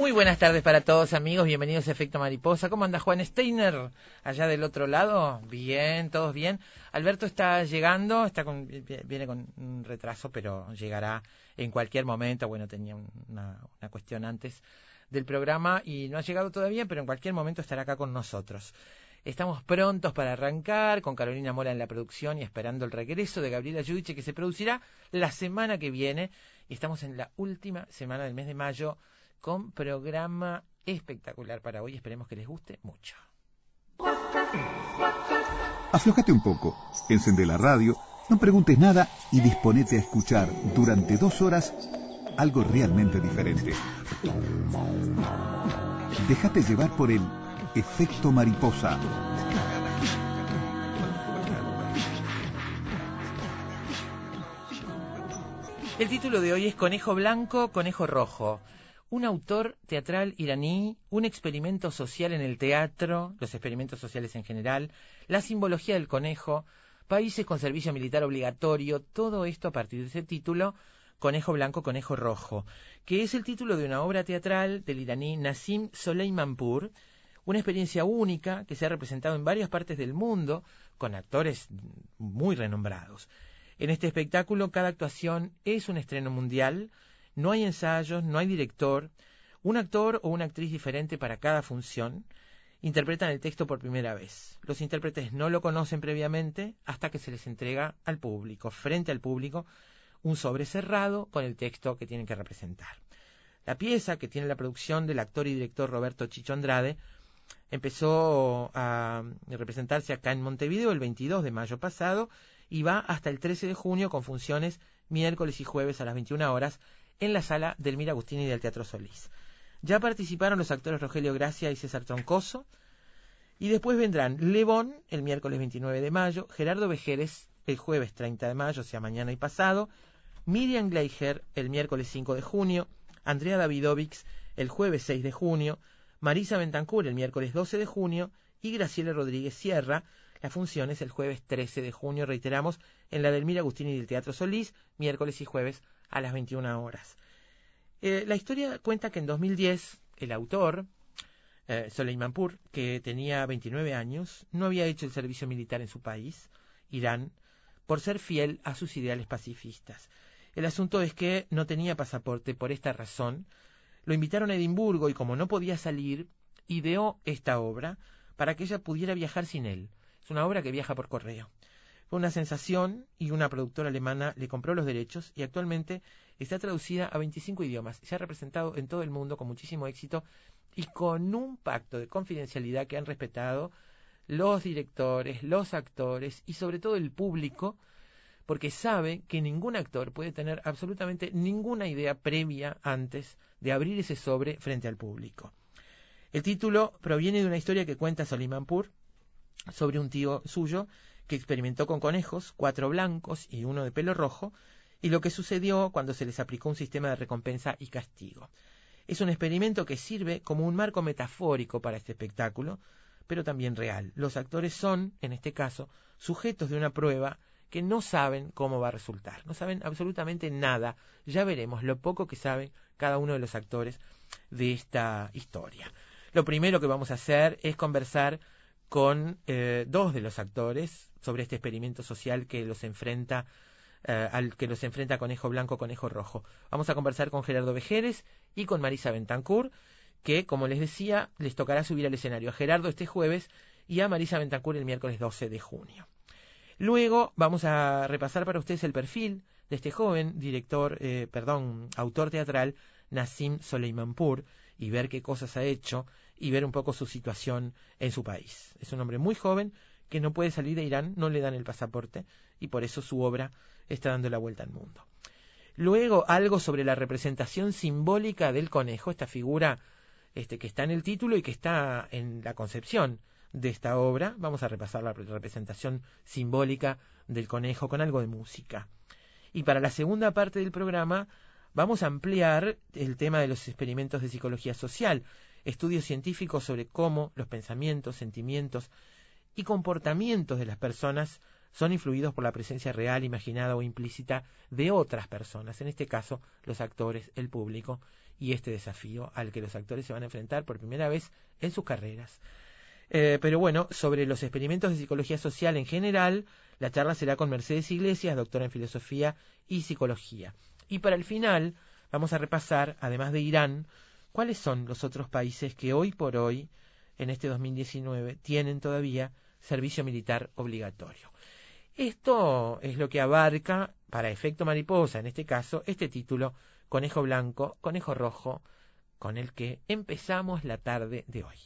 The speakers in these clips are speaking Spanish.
Muy buenas tardes para todos amigos, bienvenidos a Efecto Mariposa. ¿Cómo anda Juan Steiner allá del otro lado? Bien, todos bien. Alberto está llegando, está con, viene con retraso, pero llegará en cualquier momento. Bueno, tenía una, una cuestión antes del programa y no ha llegado todavía, pero en cualquier momento estará acá con nosotros. Estamos prontos para arrancar con Carolina Mola en la producción y esperando el regreso de Gabriela Yudiche que se producirá la semana que viene. Y estamos en la última semana del mes de mayo con programa espectacular para hoy. Esperemos que les guste mucho. Aflojate un poco, encende la radio, no preguntes nada y disponete a escuchar durante dos horas algo realmente diferente. Déjate llevar por el efecto mariposa. El título de hoy es Conejo Blanco, Conejo Rojo un autor teatral iraní, un experimento social en el teatro, los experimentos sociales en general, la simbología del conejo, países con servicio militar obligatorio, todo esto a partir de ese título, Conejo Blanco, Conejo Rojo, que es el título de una obra teatral del iraní Nassim Soleimanpur, una experiencia única que se ha representado en varias partes del mundo con actores muy renombrados. En este espectáculo cada actuación es un estreno mundial, no hay ensayos, no hay director, un actor o una actriz diferente para cada función interpretan el texto por primera vez. Los intérpretes no lo conocen previamente hasta que se les entrega al público, frente al público, un sobre cerrado con el texto que tienen que representar. La pieza, que tiene la producción del actor y director Roberto Chicho Andrade, empezó a representarse acá en Montevideo el 22 de mayo pasado y va hasta el 13 de junio con funciones miércoles y jueves a las 21 horas en la sala del Mir Agustini del Teatro Solís. Ya participaron los actores Rogelio Gracia y César Troncoso, y después vendrán Levón el miércoles 29 de mayo, Gerardo Vejeres el jueves 30 de mayo, o sea, mañana y pasado, Miriam Gleicher el miércoles 5 de junio, Andrea Davidovics el jueves 6 de junio, Marisa Bentancur el miércoles 12 de junio y Graciela Rodríguez Sierra. La función es el jueves 13 de junio, reiteramos, en la del Mir Agustini del Teatro Solís, miércoles y jueves a las 21 horas. Eh, la historia cuenta que en 2010 el autor, eh, Soleimanpur, que tenía 29 años, no había hecho el servicio militar en su país, Irán, por ser fiel a sus ideales pacifistas. El asunto es que no tenía pasaporte por esta razón. Lo invitaron a Edimburgo y como no podía salir, ideó esta obra para que ella pudiera viajar sin él. Es una obra que viaja por correo. Fue una sensación y una productora alemana le compró los derechos y actualmente está traducida a 25 idiomas. Se ha representado en todo el mundo con muchísimo éxito y con un pacto de confidencialidad que han respetado los directores, los actores y sobre todo el público, porque sabe que ningún actor puede tener absolutamente ninguna idea previa antes de abrir ese sobre frente al público. El título proviene de una historia que cuenta Solimanpur sobre un tío suyo que experimentó con conejos, cuatro blancos y uno de pelo rojo, y lo que sucedió cuando se les aplicó un sistema de recompensa y castigo. Es un experimento que sirve como un marco metafórico para este espectáculo, pero también real. Los actores son, en este caso, sujetos de una prueba que no saben cómo va a resultar, no saben absolutamente nada. Ya veremos lo poco que saben cada uno de los actores de esta historia. Lo primero que vamos a hacer es conversar con eh, dos de los actores sobre este experimento social que los enfrenta eh, al que los enfrenta Conejo Blanco, Conejo Rojo. Vamos a conversar con Gerardo Vejeres y con Marisa Bentancur, que, como les decía, les tocará subir al escenario a Gerardo este jueves y a Marisa Bentancur el miércoles 12 de junio. Luego vamos a repasar para ustedes el perfil de este joven director, eh, perdón, autor teatral, Nassim Soleimanpur, y ver qué cosas ha hecho y ver un poco su situación en su país. Es un hombre muy joven que no puede salir de Irán, no le dan el pasaporte y por eso su obra está dando la vuelta al mundo. Luego algo sobre la representación simbólica del conejo, esta figura este, que está en el título y que está en la concepción de esta obra. Vamos a repasar la representación simbólica del conejo con algo de música. Y para la segunda parte del programa vamos a ampliar el tema de los experimentos de psicología social, estudios científicos sobre cómo los pensamientos, sentimientos y comportamientos de las personas son influidos por la presencia real, imaginada o implícita de otras personas, en este caso los actores, el público, y este desafío al que los actores se van a enfrentar por primera vez en sus carreras. Eh, pero bueno, sobre los experimentos de psicología social en general, la charla será con Mercedes Iglesias, doctora en filosofía y psicología. Y para el final, vamos a repasar, además de Irán, cuáles son los otros países que hoy por hoy, en este 2019, tienen todavía servicio militar obligatorio. Esto es lo que abarca, para efecto mariposa, en este caso, este título, Conejo Blanco, Conejo Rojo, con el que empezamos la tarde de hoy.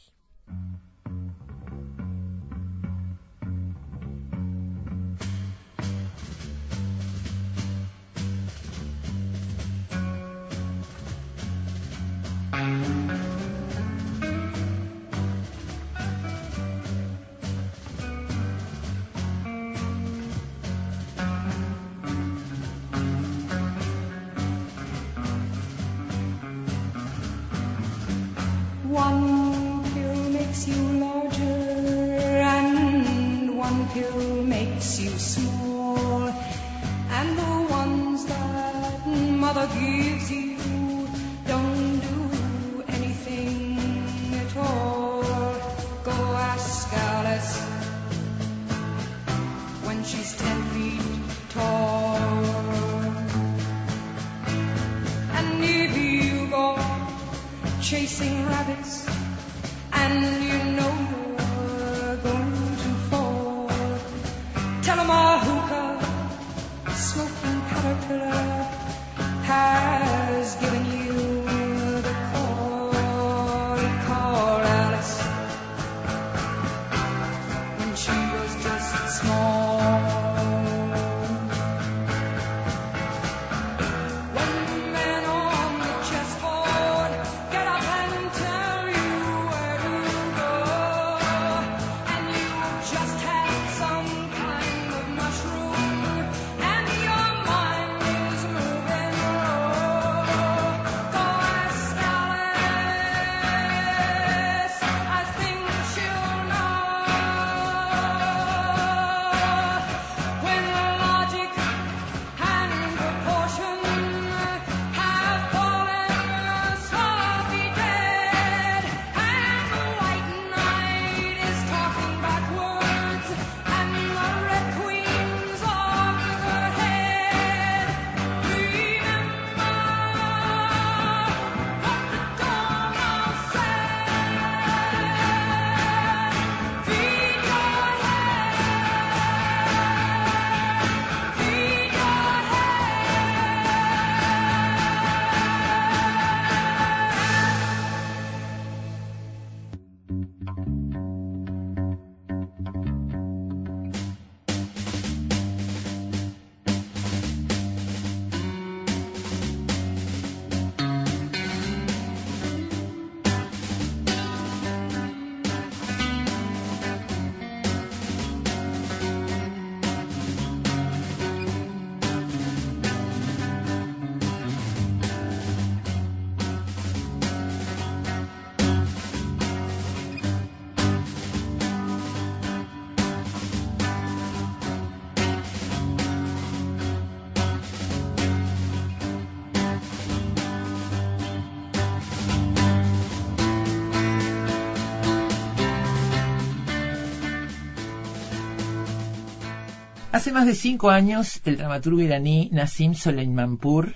Hace más de cinco años, el dramaturgo iraní Nassim Soleimanpur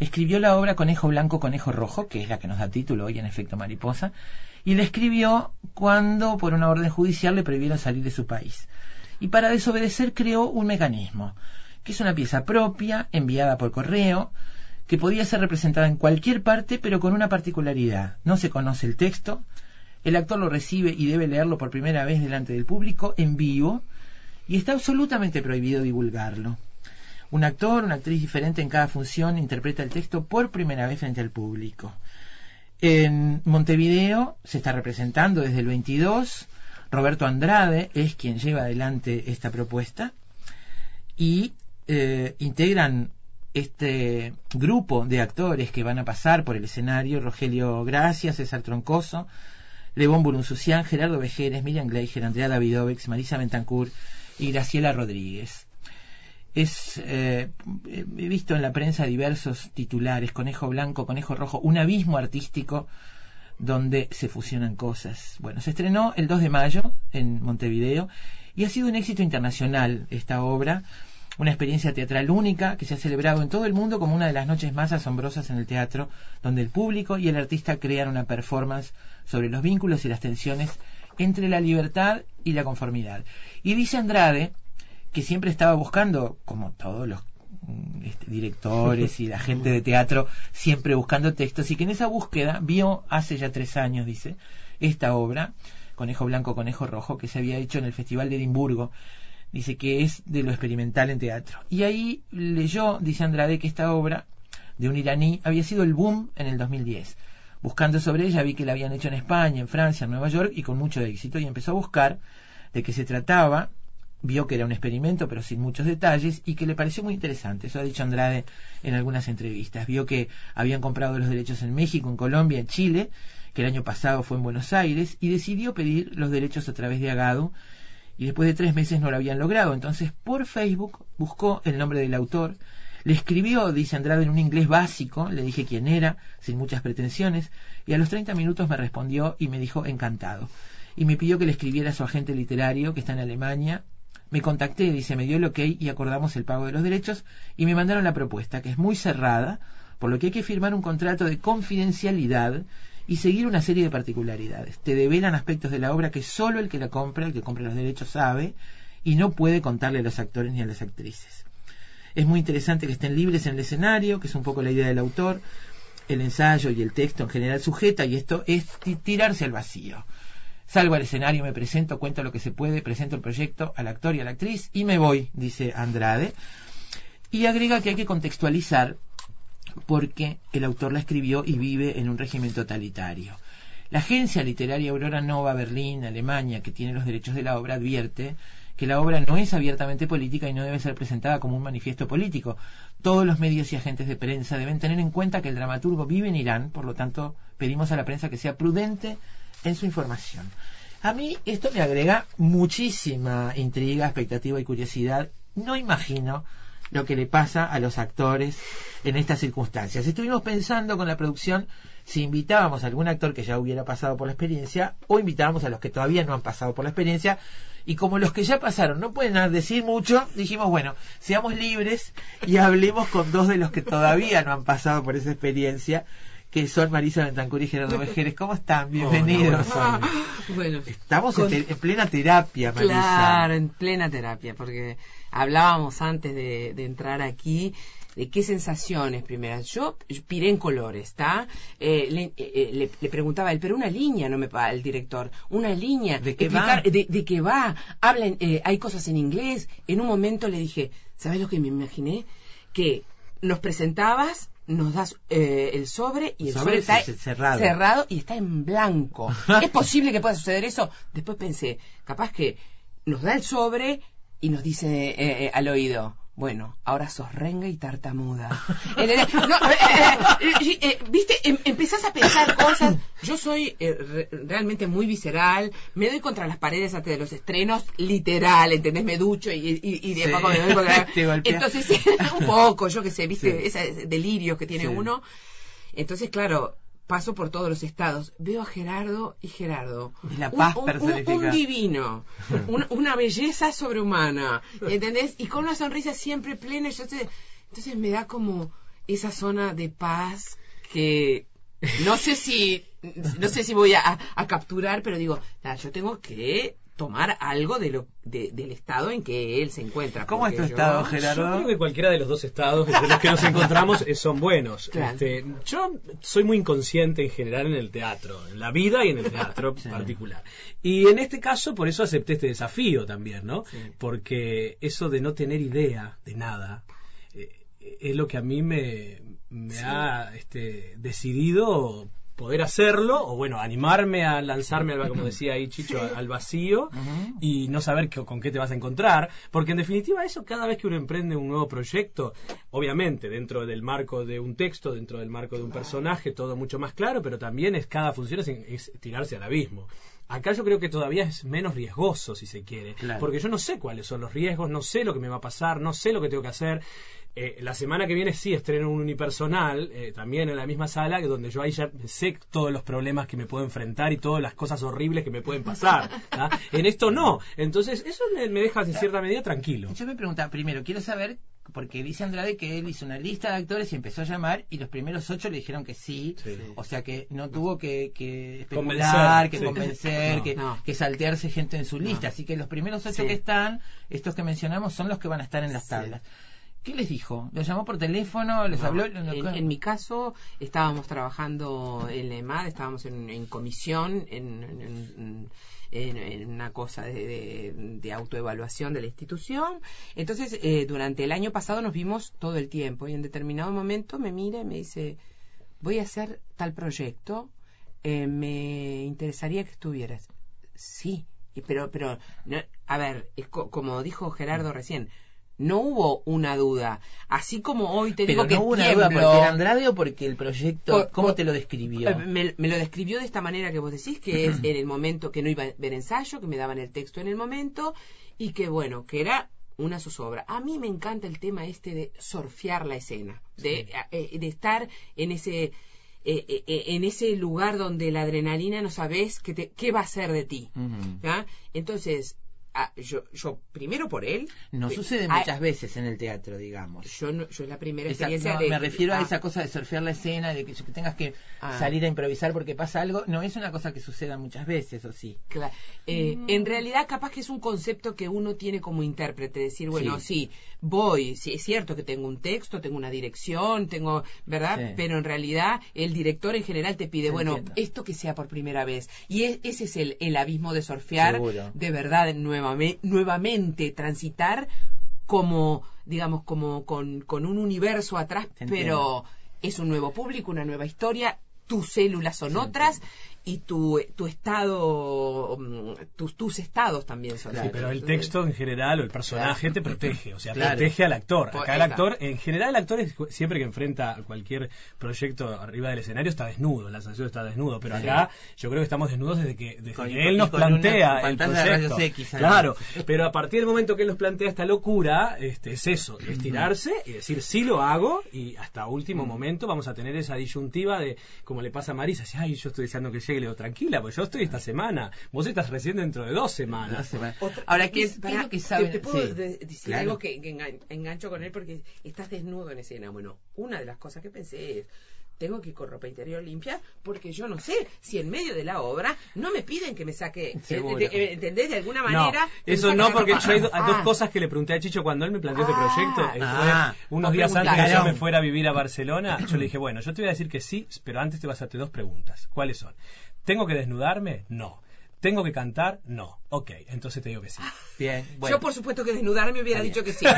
escribió la obra Conejo Blanco, Conejo Rojo, que es la que nos da título hoy en efecto mariposa, y la escribió cuando por una orden judicial le prohibieron salir de su país. Y para desobedecer creó un mecanismo, que es una pieza propia, enviada por correo, que podía ser representada en cualquier parte, pero con una particularidad. No se conoce el texto, el actor lo recibe y debe leerlo por primera vez delante del público, en vivo, y está absolutamente prohibido divulgarlo. Un actor, una actriz diferente en cada función interpreta el texto por primera vez frente al público. En Montevideo se está representando desde el 22. Roberto Andrade es quien lleva adelante esta propuesta y eh, integran este grupo de actores que van a pasar por el escenario Rogelio Gracia, César Troncoso, Levón Burunzucián, Gerardo Vejeres, Miriam Gleiger, Andrea Davidovex, Marisa Bentancur y Graciela Rodríguez. Es, eh, he visto en la prensa diversos titulares, Conejo Blanco, Conejo Rojo, un abismo artístico donde se fusionan cosas. Bueno, se estrenó el 2 de mayo en Montevideo y ha sido un éxito internacional esta obra, una experiencia teatral única que se ha celebrado en todo el mundo como una de las noches más asombrosas en el teatro, donde el público y el artista crean una performance sobre los vínculos y las tensiones entre la libertad y la conformidad. Y dice Andrade que siempre estaba buscando, como todos los mm, este, directores y la gente de teatro, siempre buscando textos, y que en esa búsqueda vio hace ya tres años, dice, esta obra, Conejo Blanco, Conejo Rojo, que se había hecho en el Festival de Edimburgo. Dice que es de lo experimental en teatro. Y ahí leyó, dice Andrade, que esta obra de un iraní había sido el boom en el 2010 Buscando sobre ella vi que la habían hecho en España, en Francia, en Nueva York y con mucho éxito y empezó a buscar de qué se trataba, vio que era un experimento pero sin muchos detalles y que le pareció muy interesante, eso ha dicho Andrade en algunas entrevistas, vio que habían comprado los derechos en México, en Colombia, en Chile, que el año pasado fue en Buenos Aires y decidió pedir los derechos a través de Agado y después de tres meses no lo habían logrado, entonces por Facebook buscó el nombre del autor, le escribió, dice Andrade, en un inglés básico, le dije quién era, sin muchas pretensiones, y a los 30 minutos me respondió y me dijo encantado. Y me pidió que le escribiera a su agente literario, que está en Alemania. Me contacté, dice, me dio el ok y acordamos el pago de los derechos y me mandaron la propuesta, que es muy cerrada, por lo que hay que firmar un contrato de confidencialidad y seguir una serie de particularidades. Te develan aspectos de la obra que solo el que la compra, el que compra los derechos, sabe y no puede contarle a los actores ni a las actrices. Es muy interesante que estén libres en el escenario, que es un poco la idea del autor. El ensayo y el texto en general sujeta y esto es tirarse al vacío. Salgo al escenario, me presento, cuento lo que se puede, presento el proyecto al actor y a la actriz y me voy, dice Andrade. Y agrega que hay que contextualizar porque el autor la escribió y vive en un régimen totalitario. La agencia literaria Aurora Nova Berlín, Alemania, que tiene los derechos de la obra, advierte que la obra no es abiertamente política y no debe ser presentada como un manifiesto político. Todos los medios y agentes de prensa deben tener en cuenta que el dramaturgo vive en Irán, por lo tanto pedimos a la prensa que sea prudente en su información. A mí esto me agrega muchísima intriga, expectativa y curiosidad. No imagino lo que le pasa a los actores en estas circunstancias. Estuvimos pensando con la producción si invitábamos a algún actor que ya hubiera pasado por la experiencia o invitábamos a los que todavía no han pasado por la experiencia y como los que ya pasaron no pueden decir mucho, dijimos, bueno, seamos libres y hablemos con dos de los que todavía no han pasado por esa experiencia, que son Marisa Bentancur y Gerardo Vejeres. ¿Cómo están? Bienvenidos. bueno, Estamos en, plena terapia, Marisa. Claro, en plena terapia, porque hablábamos antes de, de entrar aquí de qué sensaciones primeras. Yo piré en colores, ¿está? Eh, le, eh, le, preguntaba él, pero una línea no me paga el director, una línea. ¿De qué va? De, de qué va. Hablan, eh, hay cosas en inglés. En un momento le dije, ¿sabes lo que me imaginé? Que nos presentabas nos das eh, el sobre y el sobre, está cerrado. cerrado. y está en blanco. ¿Es posible que pueda suceder eso? Después pensé, capaz que nos da el sobre y nos dice eh, al oído, bueno, ahora sos renga y tartamuda. Eh, eh, eh, Viste, em, empezás a pensar cosas. Yo soy realmente muy visceral. Me doy contra las paredes antes de los estrenos, literal, ¿entendés? Me ducho y, y, de poco me doy contra... Entonces, un poco, yo que sé, viste, ese delirio que tiene uno. Entonces, claro, paso por todos los estados. Veo a Gerardo y Gerardo. la paz un, divino, una, belleza sobrehumana, ¿entendés? Y con una sonrisa siempre plena. entonces me da como esa zona de paz que no sé si no sé si voy a, capturar, pero digo, yo tengo que tomar algo de lo, del estado en que él se encuentra. ¿Cómo es tu estado, Gerardo? Yo creo que cualquiera de los dos estados en los que nos encontramos son buenos. Este, yo soy muy inconsciente en general en el teatro, en la vida y en el teatro en particular. Y en este caso, por eso acepté este desafío también, ¿no? Porque eso de no tener idea de nada eh, es lo que a mí me, me ha este, decidido poder hacerlo, o bueno, animarme a lanzarme, al, como decía ahí Chicho, al vacío y no saber con qué te vas a encontrar, porque en definitiva eso cada vez que uno emprende un nuevo proyecto, obviamente dentro del marco de un texto, dentro del marco de un personaje, todo mucho más claro, pero también es cada función es, tirarse al abismo. Acá yo creo que todavía es menos riesgoso, si se quiere, porque yo no sé cuáles son los riesgos, no sé lo que me va a pasar, no sé lo que tengo que hacer. Eh, la semana que viene sí estreno un unipersonal, eh, también en la misma sala, donde yo ahí ya sé todos los problemas que me puedo enfrentar y todas las cosas horribles que me pueden pasar. en esto no. Entonces, eso me, deja en cierta medida tranquilo. Yo me preguntaba, primero, quiero saber, porque dice Andrade que él hizo una lista de actores y empezó a llamar, y los primeros ocho le dijeron que sí. O sea que no tuvo que, que especular, que convencer, que, que, saltearse gente en su lista. Así que los primeros ocho que están, estos que mencionamos, son los que van a estar en las tablas. ¿Qué les dijo? ¿Los llamó por teléfono? ¿Les habló? En, mi caso, estábamos trabajando en la EMAD, estábamos en, comisión, en, una cosa de, autoevaluación de la institución. Entonces, eh, durante el año pasado nos vimos todo el tiempo y en determinado momento me mira y me dice, voy a hacer tal proyecto, eh, me interesaría que estuvieras. Sí, pero, pero a ver, es como dijo Gerardo recién, no hubo una duda. Así como hoy te digo que no hubo una duda porque era Andrade o porque el proyecto, ¿cómo te lo describió? Eh, me, lo describió de esta manera que vos decís, que es en el momento que no iba a ver ensayo, que me daban el texto en el momento y que bueno, que era una zozobra. A mí me encanta el tema este de surfear la escena, de, eh, eh, de estar en ese en ese lugar donde la adrenalina no sabes qué, te, qué va a ser de ti. Entonces, Ah, yo, yo primero por él. No sucede muchas veces en el teatro, digamos. Yo, no, yo es la primera experiencia Me refiero a esa cosa de surfear la escena, de que, tengas que ah. salir a improvisar porque pasa algo. No es una cosa que suceda muchas veces, ¿o sí? Claro. Eh, en realidad, capaz que es un concepto que uno tiene como intérprete. Decir, bueno, sí, voy. Sí, es cierto que tengo un texto, tengo una dirección, tengo. ¿Verdad? Pero en realidad, el director en general te pide, bueno, esto que sea por primera vez. Y ese es el, el abismo de surfear de verdad nueva nuevamente transitar como, digamos, como con, con un universo atrás, pero es un nuevo público, una nueva historia, tus células son otras y tu, tu estado, mm, tus, tus estados también son. Sí, pero el texto en general o el personaje te protege, o sea, protege al actor. Acá el actor, en general el actor siempre que enfrenta cualquier proyecto arriba del escenario está desnudo, la sensación está desnudo, pero acá yo creo que estamos desnudos desde que, desde él nos plantea el proyecto. claro, pero a partir del momento que él nos plantea esta locura, este, es eso, es tirarse y decir sí lo hago y hasta último mm. momento vamos a tener esa disyuntiva de, como le pasa a Marisa, ay, yo estoy deseando que llegue tranquila, pues yo estoy esta semana. Vos estás recién dentro de dos semanas. Ahora, ¿qué, es lo que saben? Te, puedo decir algo que, engancho con él porque estás desnudo en escena. Bueno, una de las cosas que pensé es tengo que ir con ropa interior limpia porque yo no sé si en medio de la obra no me piden que me saque, eh, eh, ¿entendés? De alguna manera. eso no, porque yo hay, dos ah. cosas que le pregunté a Chicho cuando él me planteó este proyecto. Ah. unos días antes que yo me fuera a vivir a Barcelona, yo le dije, bueno, yo te voy a decir que sí, pero antes te vas a hacer dos preguntas. ¿Cuáles son? ¿Tengo que desnudarme? No. ¿Tengo que cantar? No. Ok, entonces te digo que sí. Bien. Yo, por supuesto, que desnudarme hubiera dicho que sí.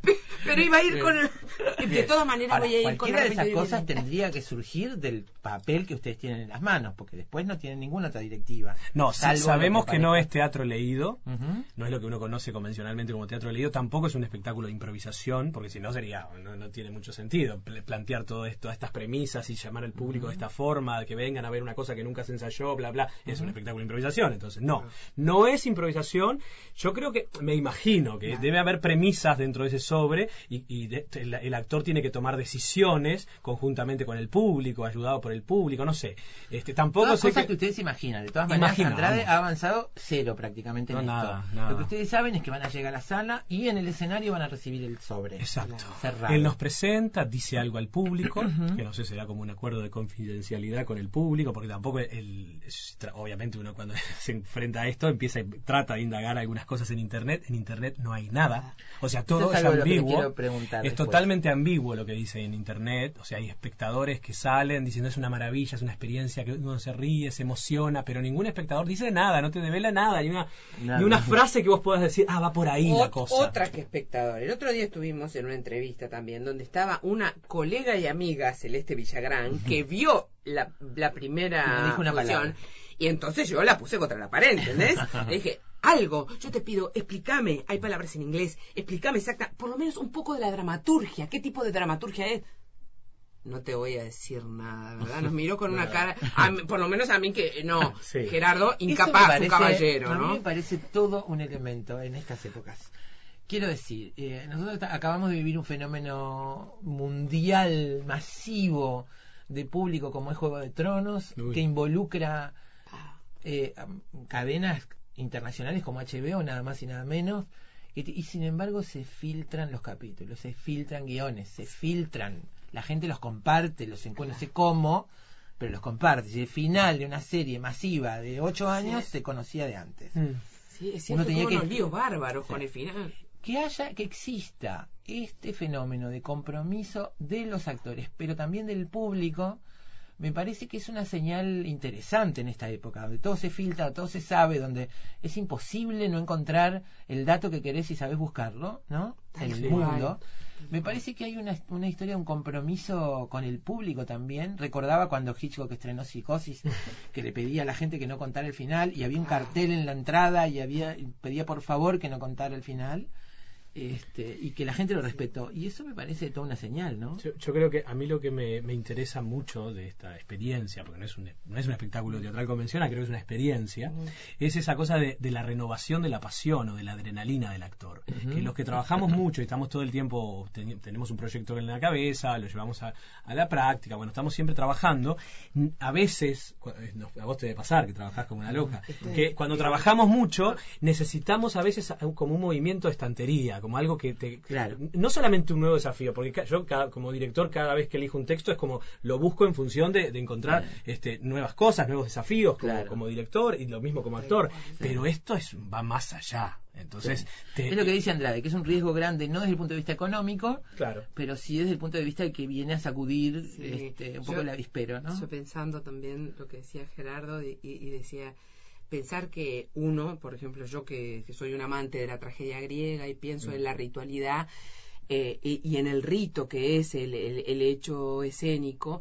Pero iba a ir con el... De todas maneras voy a ir con de esas cosas tendría que surgir del papel que ustedes tienen en las manos, porque después no tienen ninguna otra directiva. No, sabemos que, no es teatro leído, no es lo que uno conoce convencionalmente como teatro leído, tampoco es un espectáculo de improvisación, porque si no sería, no, tiene mucho sentido plantear todo esto, estas premisas y llamar al público de esta forma, que vengan a ver una cosa que nunca se ensayó, bla, bla, es un espectáculo de improvisación. Entonces, no, no es improvisación. Yo creo que, me imagino que debe haber premisas dentro de ese sobre y, el, actor tiene que tomar decisiones conjuntamente con el público, ayudado por el público, no sé. Este, tampoco sé cosas que... ustedes imaginan. De todas maneras, Andrade ha avanzado cero prácticamente en esto. Lo que ustedes saben es que van a llegar a la sala y en el escenario van a recibir el sobre. Exacto. Él nos presenta, dice algo al público, que no sé, será como un acuerdo de confidencialidad con el público, porque tampoco el, obviamente uno cuando se enfrenta a esto empieza trata de indagar algunas cosas en internet. En internet no hay nada. O sea, todo es, ambiguo. Es totalmente ambiguo lo que dice en internet. O sea, hay espectadores que salen diciendo es una maravilla, es una experiencia que uno se ríe, se emociona, pero ningún espectador dice nada, no te devela nada. Ni una, ni una frase que vos puedas decir, ah, va por ahí la cosa. Otra que espectador. El otro día estuvimos en una entrevista también donde estaba una colega y amiga, Celeste Villagrán, que vio la, la primera dijo una función, y entonces yo la puse contra la pared, ¿entendés? Le dije, algo, yo te pido, explícame, hay palabras en inglés, explícame exacta, por lo menos un poco de la dramaturgia, ¿qué tipo de dramaturgia es? No te voy a decir nada, ¿verdad? Nos miró con una cara, por lo menos a mí que no, Gerardo, incapaz, un caballero, ¿no? A mí me parece todo un elemento en estas épocas. Quiero decir, eh, nosotros acabamos de vivir un fenómeno mundial masivo de público como es Juego de Tronos, que involucra eh, cadenas internacionales como HBO, nada más y nada menos, y, sin embargo se filtran los capítulos, se filtran guiones, se filtran, la gente los comparte, los encuentra, no sé cómo, pero los comparte. Y el final de una serie masiva de ocho años se conocía de antes. Mm. Sí, es Uno tenía que unos líos bárbaros con el final. Que haya, que exista este fenómeno de compromiso de los actores, pero también del público, me parece que es una señal interesante en esta época, donde todo se filtra, todo se sabe, donde es imposible no encontrar el dato que querés y sabés buscarlo, ¿no? En el mundo. Me parece que hay una, una historia, un compromiso con el público también. Recordaba cuando Hitchcock estrenó Psicosis, que le pedía a la gente que no contara el final, y había un cartel en la entrada y había pedía por favor que no contara el final este, y que la gente lo respetó. Y eso me parece toda una señal, ¿no? Yo, creo que a mí lo que me, interesa mucho de esta experiencia, porque no es un, no es un espectáculo teatral convencional, creo que es una experiencia, es esa cosa de, la renovación de la pasión o de la adrenalina del actor. Que los que trabajamos mucho y estamos todo el tiempo, tenemos un proyecto en la cabeza, lo llevamos a, la práctica, bueno, estamos siempre trabajando, a veces, eh, a vos te debe pasar que trabajás como una loca, que cuando trabajamos mucho necesitamos a veces como un movimiento de estantería como algo que te... Claro. No solamente un nuevo desafío, porque yo como director cada vez que elijo un texto es como lo busco en función de, encontrar este, nuevas cosas, nuevos desafíos como, director y lo mismo como actor, pero esto es va más allá. Entonces, es lo que dice Andrade, que es un riesgo grande no desde el punto de vista económico, claro. pero sí desde el punto de vista de que viene a sacudir este, un poco el avispero, ¿no? Yo pensando también lo que decía Gerardo y decía pensar que uno, por ejemplo, yo que, soy un amante de la tragedia griega y pienso en la ritualidad eh, y, en el rito que es el, hecho escénico,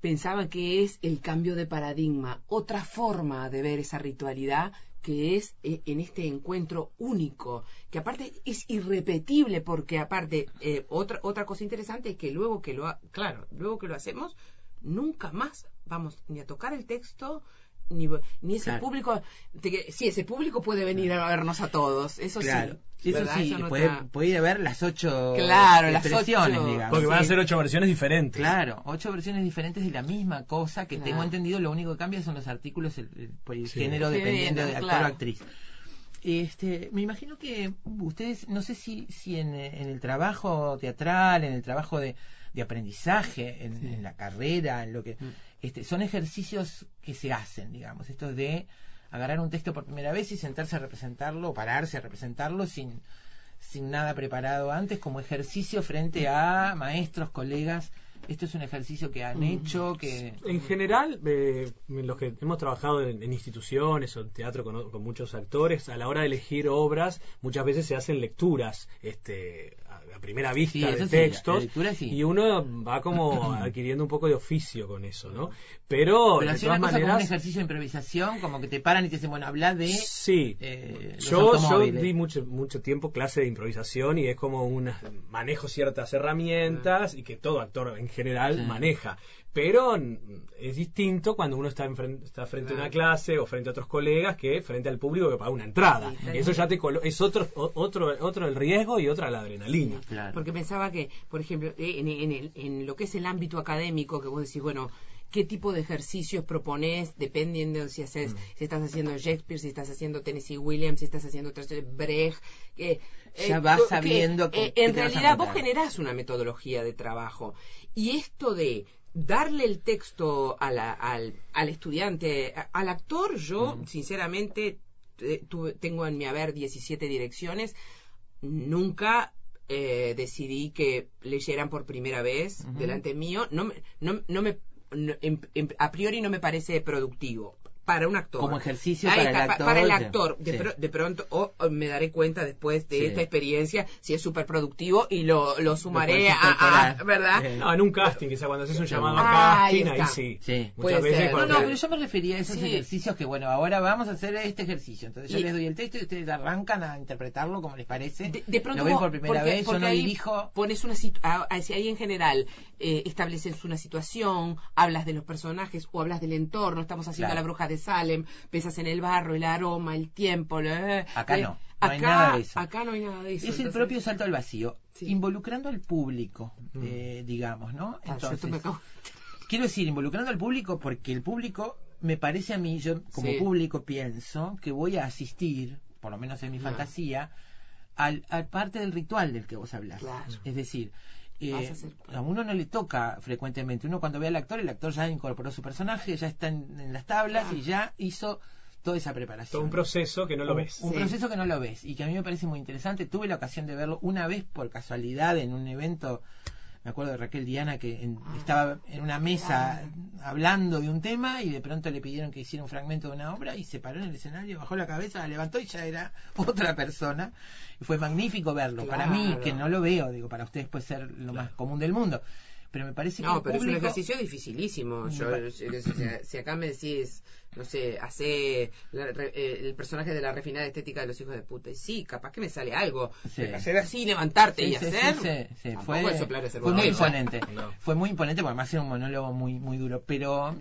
pensaba que es el cambio de paradigma, otra forma de ver esa ritualidad que es eh, en este encuentro único, que aparte es irrepetible, porque aparte, eh, otra, otra cosa interesante es que luego que lo, claro, luego que lo hacemos, nunca más vamos ni a tocar el texto, ni, ni ese público, sí, ese público puede venir a vernos a todos, eso sí. Eso sí, puede, puede, ir a ver las ocho claro, las versiones, digamos. Porque van a ser ocho versiones diferentes. Claro, ocho versiones diferentes de la misma cosa que tengo entendido, lo único que cambia son los artículos, el, el, género dependiendo de actor o actriz. Este, me imagino que ustedes, no sé si, si en, en el trabajo teatral, en el trabajo de, de aprendizaje, en, la carrera, en lo que... Este, son ejercicios que se hacen, digamos, esto de agarrar un texto por primera vez y sentarse a representarlo, o pararse a representarlo sin, sin nada preparado antes, como ejercicio frente a maestros, colegas. Esto es un ejercicio que han mm. hecho, que... En general, eh, los que hemos trabajado en, instituciones o en teatro con, con, muchos actores, a la hora de elegir obras, muchas veces se hacen lecturas este, a primera vista de textos y uno va como adquiriendo un poco de oficio con eso, ¿no? Pero, de todas maneras un ejercicio de improvisación como que te paran y te dicen, bueno, habla de Sí. Eh, yo yo di mucho mucho tiempo clase de improvisación y es como un manejo ciertas herramientas y que todo actor en general maneja pero es distinto cuando uno está, está frente a una clase o frente a otros colegas que frente al público que paga una entrada. Eso ya te es otro, otro, otro el riesgo y otra la adrenalina. Porque pensaba que, por ejemplo, eh, en, en, en lo que es el ámbito académico, que vos decís, bueno, qué tipo de ejercicios propones dependiendo de si haces, mm. si estás haciendo Shakespeare, si estás haciendo Tennessee Williams, si estás haciendo Brecht. Eh, ya vas sabiendo. Eh, en realidad vos generás una metodología de trabajo y esto de darle el texto al, al, estudiante, al actor, yo mm. sinceramente tengo en mi haber 17 direcciones, nunca eh, decidí que leyeran por primera vez delante mío. No, no, no me a priori no me parece productivo para un actor. Como ejercicio para, el actor. Para el actor. De, pronto, o me daré cuenta después de esta experiencia si es súper productivo y lo, lo sumaré a, ¿verdad? No, en un casting, quizá cuando haces un llamado a casting, ahí, sí. sí. Muchas veces No, no, pero yo me refería a esos ejercicios que, bueno, ahora vamos a hacer este ejercicio. Entonces yo les doy el texto y ustedes arrancan a interpretarlo como les parece. De, pronto. Lo ven por primera vez, yo no dirijo. Pones una ahí en general eh, estableces una situación, hablas de los personajes o hablas del entorno, estamos haciendo la bruja de Salem, pesas en el barro, el aroma, el tiempo. Eh, acá no. No hay nada de eso. Acá no hay nada de eso. Es el propio salto al vacío, involucrando al público, mm. eh, digamos, ¿no? Ah, entonces, quiero decir, involucrando al público porque el público, me parece a mí, yo como público pienso que voy a asistir, por lo menos en mi fantasía, al, parte del ritual del que vos hablas. Es decir, eh, a uno no le toca frecuentemente. Uno cuando ve al actor, el actor ya incorporó su personaje, ya está en, las tablas y ya hizo toda esa preparación. Todo un proceso que no lo ves. Un proceso que no lo ves y que a mí me parece muy interesante. Tuve la ocasión de verlo una vez por casualidad en un evento me acuerdo de Raquel Diana que ah. estaba en una mesa hablando de un tema y de pronto le pidieron que hiciera un fragmento de una obra y se paró en el escenario, bajó la cabeza, la levantó y ya era otra persona. Y fue magnífico verlo. Para mí, que no lo veo, digo, para ustedes puede ser lo más común del mundo. Pero me parece que. No, pero es un ejercicio dificilísimo. Yo, si acá me decís no sé, hace eh, el personaje de la refinada estética de los hijos de puta. Y sí, capaz que me sale algo. hacer así, levantarte y hacer. fue, fue muy imponente. Fue muy imponente, porque además era un monólogo muy, muy duro. Pero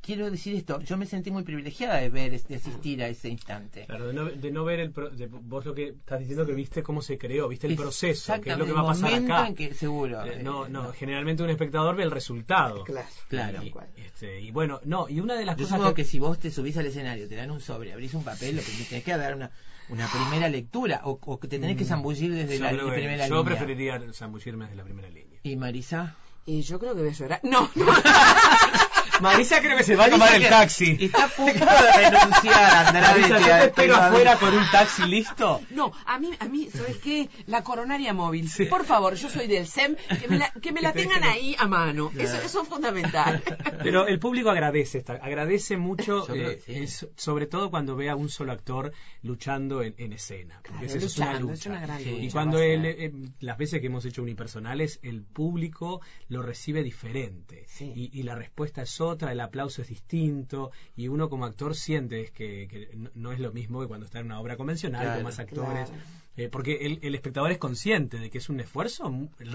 quiero decir esto, yo me sentí muy privilegiada de ver, de asistir a ese instante. Claro, de no, de no ver el. vos lo que estás diciendo que viste cómo se creó, viste el proceso, que es lo que va a pasar acá. que, seguro. Eh, no, no, generalmente un espectador ve el resultado. Claro, claro. Y, este, y bueno, no, y una de las cosas. que, que si vos te subís al escenario, te dan un sobre, abrís un papel, lo que tenés que dar una, una primera lectura o, o te tenés que mm. zambullir desde la, primera línea. Yo preferiría zambullirme desde la primera línea. ¿Y Marisa? Y yo creo que voy a llorar. No, no. Marisa creo que se va a tomar el taxi. Está a punto de renunciar, Andrés. Marisa, yo te espero afuera con un taxi listo. No, a mí, a mí, ¿sabes qué? La coronaria móvil. Por favor, yo soy del SEM, que me la, que me la tengan ahí a mano. Eso, eso es fundamental. Pero el público agradece, agradece mucho, eh, sobre todo cuando ve a un solo actor luchando en, escena. Porque eso es una lucha. y cuando eh, las veces que hemos hecho unipersonales, el público lo recibe diferente. Y, y la respuesta es otra, el aplauso es distinto y uno como actor siente que, no es lo mismo que cuando está en una obra convencional con más actores. Eh, porque el, espectador es consciente de que es un esfuerzo,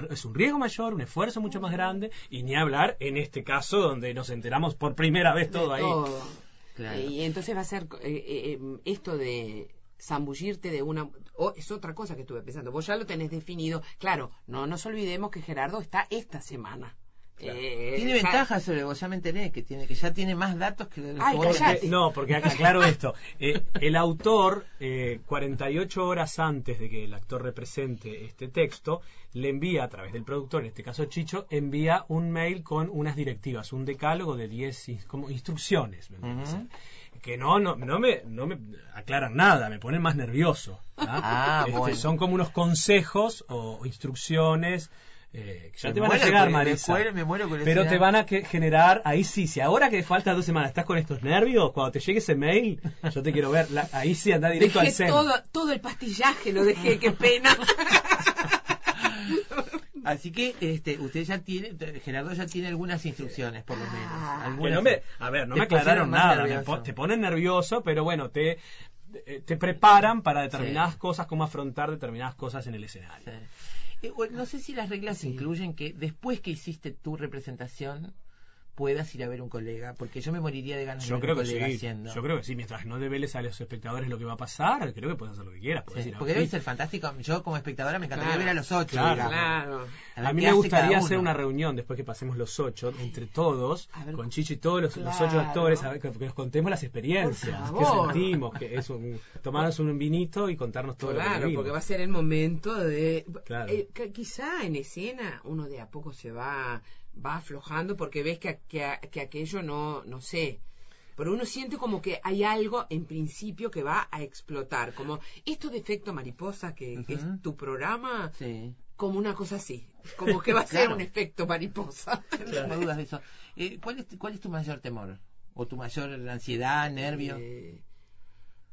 es un riesgo mayor, un esfuerzo mucho más grande, y ni hablar en este caso donde nos enteramos por primera vez todo ahí. Y entonces va a ser eh, eh, esto de zambullirte de una... es otra cosa que estuve pensando. Vos ya lo tenés definido. Claro, no nos olvidemos que Gerardo está esta semana. Eh, tiene ventajas sobre vos, ya me enteré, que tiene que ya tiene más datos que los No, porque aclaro esto. Eh, el autor, 48 eh, horas antes de que el actor represente este texto, le envía a través del productor, en este caso Chicho, envía un mail con unas directivas, un decálogo de 10 como instrucciones. que no, no, no, me, no me aclaran nada, me ponen más nervioso. ¿ah? Este, son como unos consejos o instrucciones eh, ya te van a llegar, Marisa. pero te van a generar, ahí sí, si ahora que falta dos semanas estás con estos nervios, cuando te llegue ese mail, yo te quiero ver, ahí sí anda directo al CEN. Todo, todo el pastillaje lo dejé, qué pena. Así que este, usted ya tiene, Gerardo ya tiene algunas instrucciones, por lo menos. Ah. a ver, no me aclararon nada, te ponen nervioso, pero bueno, te, te preparan para determinadas cosas, cómo afrontar determinadas cosas en el escenario. Eh, no sé si las reglas incluyen que después que hiciste tu representación puedas ir a ver un colega, porque yo me moriría de ganas yo de ver un colega haciendo. Yo creo que sí, mientras no develes a los espectadores lo que va a pasar, creo que puedes hacer lo que quieras. porque debe ser fantástico. Yo como espectadora me encantaría ver a los ocho. Claro, A, mí me gustaría hacer una reunión después que pasemos los ocho, entre todos, con Chichi y todos los, ocho actores, a ver, que, nos contemos las experiencias, qué sentimos, que es un, tomarnos un vinito y contarnos todo claro, lo que porque va a ser el momento de... Eh, quizá en escena uno de a poco se va va aflojando porque ves que, que, aquello no, no sé. Pero uno siente como que hay algo en principio que va a explotar. Como esto de efecto mariposa, que, es tu programa, como una cosa así. Como que va a ser un efecto mariposa. No dudas de eso. Eh, ¿cuál, es, ¿Cuál es tu mayor temor? ¿O tu mayor ansiedad, nervio? Eh,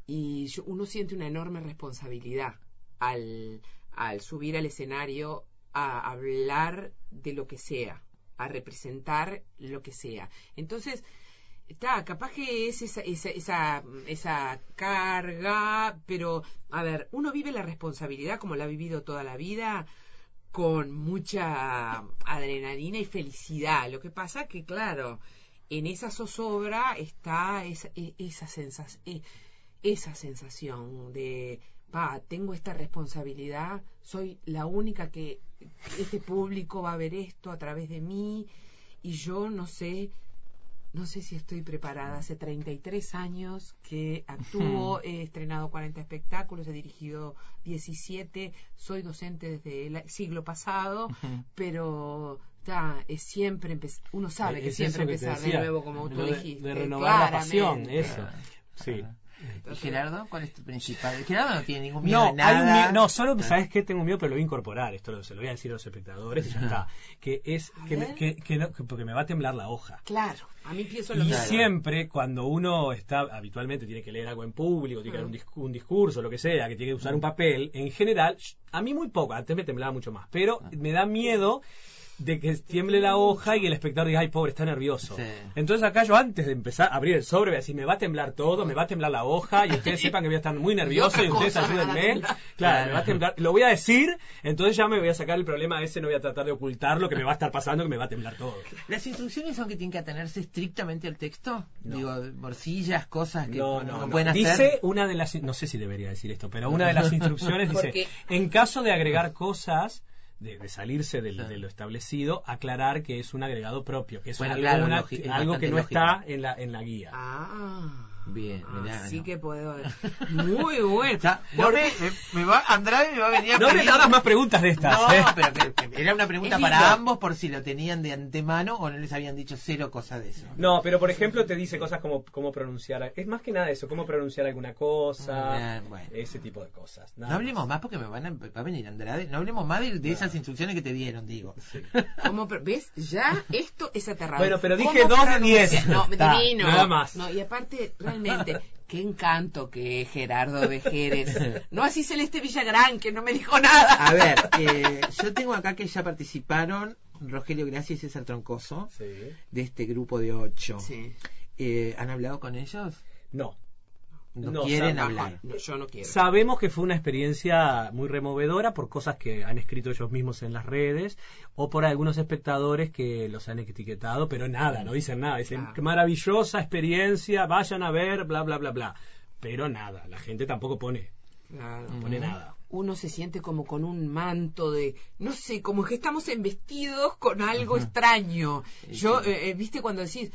y uno siente una enorme responsabilidad al, al subir al escenario a hablar de lo que sea a representar lo que sea. Entonces, está, capaz que es esa, esa, esa, carga, pero, a ver, uno vive la responsabilidad como la ha vivido toda la vida, con mucha adrenalina y felicidad. Lo que pasa que, claro, en esa zozobra está esa, e, esa, e, esa sensación de, pa, tengo esta responsabilidad, soy la única que este público va a ver esto a través de mí y yo no sé, no sé si estoy preparada. Hace 33 años que actúo, he estrenado 40 espectáculos, he dirigido 17, soy docente desde el siglo pasado, pero está es siempre uno sabe que siempre empezar de nuevo como tú dijiste. De renovar la pasión, eso. Sí. ¿Y Gerardo? ¿Cuál es tu principal? Gerardo no tiene ningún miedo no, nada. Hay un no, solo. ¿sabes qué? Tengo miedo, pero lo voy a incorporar. Esto se lo voy a decir a los espectadores y ya está. Que es que, que, porque me va a temblar la hoja. Claro, a mí pienso lo Y siempre, cuando uno está, habitualmente tiene que leer algo en público, tiene que dar un, un, discurso, lo que sea, que tiene que usar un papel, en general, a mí muy poco, antes me temblaba mucho más, pero ah. me da miedo de que tiemble la hoja y el espectador diga, ay, pobre, está nervioso. Entonces acá yo antes de empezar a abrir el sobre voy a decir, me va a temblar todo, me va a temblar la hoja y ustedes sepan que voy a estar muy nervioso y, ustedes ayúdenme. Claro, me va a temblar. Lo voy a decir, entonces ya me voy a sacar el problema ese, no voy a tratar de ocultar lo que me va a estar pasando, que me va a temblar todo. ¿Las instrucciones son que tienen que atenerse estrictamente al texto? Digo, morcillas, cosas que no, no, pueden hacer. Dice una de las, no sé si debería decir esto, pero una de las instrucciones dice, en caso de agregar cosas, de, salirse de, lo establecido, aclarar que es un agregado propio, que es algo, que no está en la, en la guía. Ah. Bien, ah, Así que puedo. Muy bueno. no me, me, va, Andrade me va a venir a No me hagas más preguntas de estas. No, ¿eh? pero era una pregunta para ambos por si lo tenían de antemano o no les habían dicho cero cosas de eso. No, pero por ejemplo te dice cosas como cómo pronunciar. Es más que nada eso, cómo pronunciar alguna cosa. Ah, ese tipo de cosas. no hablemos más porque me van a, va a venir Andrade. No hablemos más de, esas instrucciones que te dieron, digo. ¿Ves? Ya esto es aterrador. Bueno, pero dije dos de diez. No, divino. Nada más. No, y aparte, realmente, qué encanto que Gerardo de Jerez. No así Celeste Villagrán, que no me dijo nada. A ver, eh, yo tengo acá que ya participaron Rogelio Gracia y César Troncoso de este grupo de ocho. Eh, ¿Han hablado con ellos? No no, quieren hablar. yo no quiero. Sabemos que fue una experiencia muy removedora por cosas que han escrito ellos mismos en las redes o por algunos espectadores que los han etiquetado, pero nada, no dicen nada. Dicen, qué maravillosa experiencia, vayan a ver, bla, bla, bla, bla. Pero nada, la gente tampoco pone. No pone nada. Uno se siente como con un manto de, no sé, como que estamos embestidos con algo extraño. Yo, eh, eh, viste cuando decís,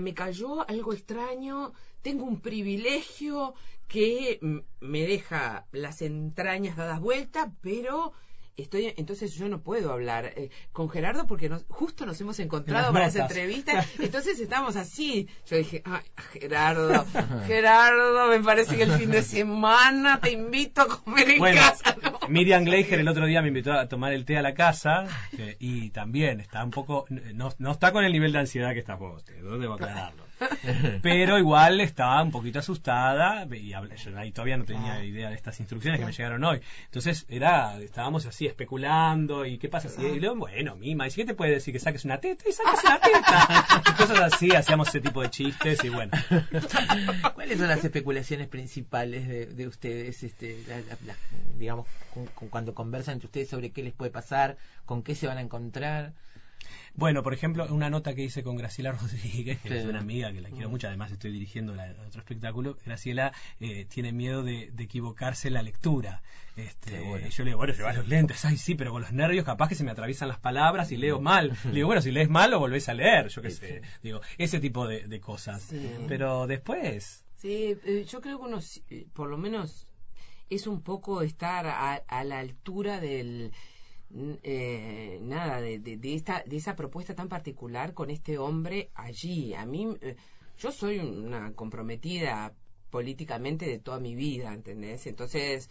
me cayó algo extraño, tengo un privilegio que me deja las entrañas dadas vuelta, pero estoy entonces yo no puedo hablar eh, con Gerardo porque justo nos hemos encontrado para esa entrevista. Entonces estamos así. Yo dije ay Gerardo Gerardo me parece que el fin de semana te invito a comer en casa Miriam Gleicher el otro día me invitó a tomar el té a la casa eh, y también está un poco no, no, está con el nivel de ansiedad que está vos debo aclararlo pero igual estaba un poquito asustada y yo ahí todavía no tenía ah. idea de estas instrucciones que me llegaron hoy. Entonces era, estábamos así especulando y qué pasa si, y luego, bueno, Mima, ¿y si qué te puede decir que saques una teta? Y saques una teta. y cosas así, hacíamos ese tipo de chistes y bueno. ¿Cuáles son las especulaciones principales de, ustedes, este, digamos, cuando conversan entre ustedes sobre qué les puede pasar, con qué se van a encontrar? Bueno, por ejemplo, una nota que hice con Graciela Rodríguez, que es una amiga que la quiero mucho, además estoy dirigiendo la, otro espectáculo. Graciela eh, tiene miedo de, equivocarse en la lectura. Este, Yo le digo, bueno, llevas los lentes, ay sí, pero con los nervios capaz que se me atraviesan las palabras y leo mal. Le digo, bueno, si lees mal lo volvés a leer, yo qué sé. Digo, ese tipo de, cosas. Pero después... Sí, eh, yo creo que uno, eh, por lo menos, es un poco estar a la altura del eh, nada de, de, esta de esa propuesta tan particular con este hombre allí a mí eh, yo soy una comprometida políticamente de toda mi vida ¿entendés? entonces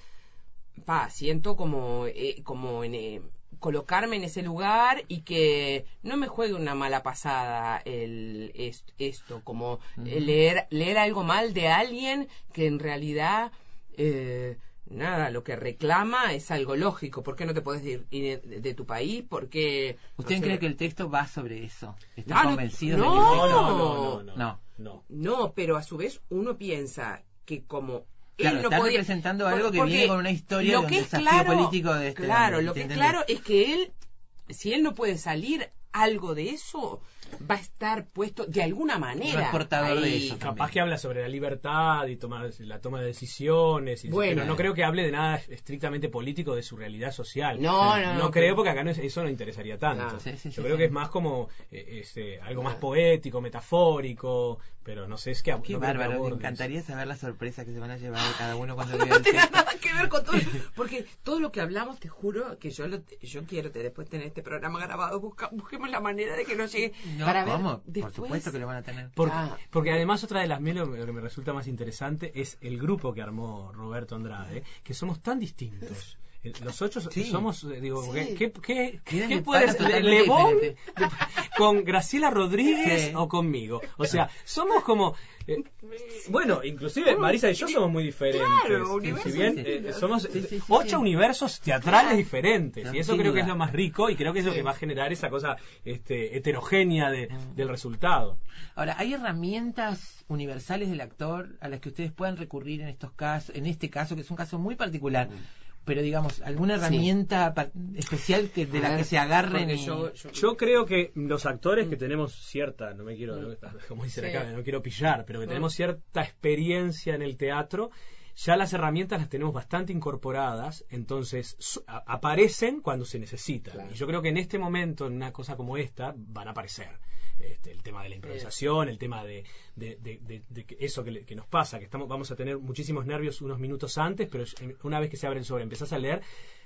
pa siento como eh, como en, eh, colocarme en ese lugar y que no me juegue una mala pasada el esto como leer leer algo mal de alguien que en realidad eh, nada, lo que reclama es algo lógico. ¿Por qué no te puedes ir, de, tu país? ¿Por qué...? ¿Usted cree que el texto va sobre eso? ¿Está ah, convencido no, de que no, no, no, no, pero a su vez uno piensa que como Claro, él no está representando algo que viene con una historia de un desafío político de este Claro, lo que es claro es que él, si él no puede salir algo de eso, va a estar puesto de alguna manera. portador de eso. Capaz que habla sobre la libertad y tomar, la toma de decisiones. pero no creo que hable de nada estrictamente político de su realidad social. No, no, no. creo porque acá eso no interesaría tanto. Yo creo que es más como eh, este, algo más poético, metafórico, pero no sé, es que... Qué bárbaro, me encantaría saber la sorpresa que se van a llevar cada uno cuando no, no tiene nada que ver con todo. Porque todo lo que hablamos, te juro que yo yo quiero después tener este programa grabado, busquemos la manera de que no llegue ¿cómo? Por supuesto que lo van a tener. Ah. Porque, además otra de las lo, lo que me resulta más interesante es el grupo que armó Roberto Andrade, que somos tan distintos. Eh, los ocho somos, eh, digo, ¿qué, qué, qué, puede ser? ¿Lebón con Graciela Rodríguez o conmigo? O sea, somos como... Eh, bueno, inclusive Marisa y yo somos muy diferentes. si bien somos ocho universos teatrales diferentes. y eso creo que es lo más rico y creo que es lo que va a generar esa cosa este, heterogénea de, mm. del resultado. Ahora, ¿hay herramientas universales del actor a las que ustedes puedan recurrir en estos casos, en este caso, que es un caso muy particular? Mm pero digamos, alguna herramienta especial que de la que se agarren. Yo, creo que los actores que tenemos cierta, no me quiero, como dice acá, no quiero pillar, pero que tenemos cierta experiencia en el teatro, ya las herramientas las tenemos bastante incorporadas, entonces aparecen cuando se necesitan. Y yo creo que en este momento, en una cosa como esta, van a aparecer. Este, el tema de la improvisación, el tema de, eso que, nos pasa, que estamos, vamos a tener muchísimos nervios unos minutos antes, pero una vez que se abre el sobre, empezás a leer,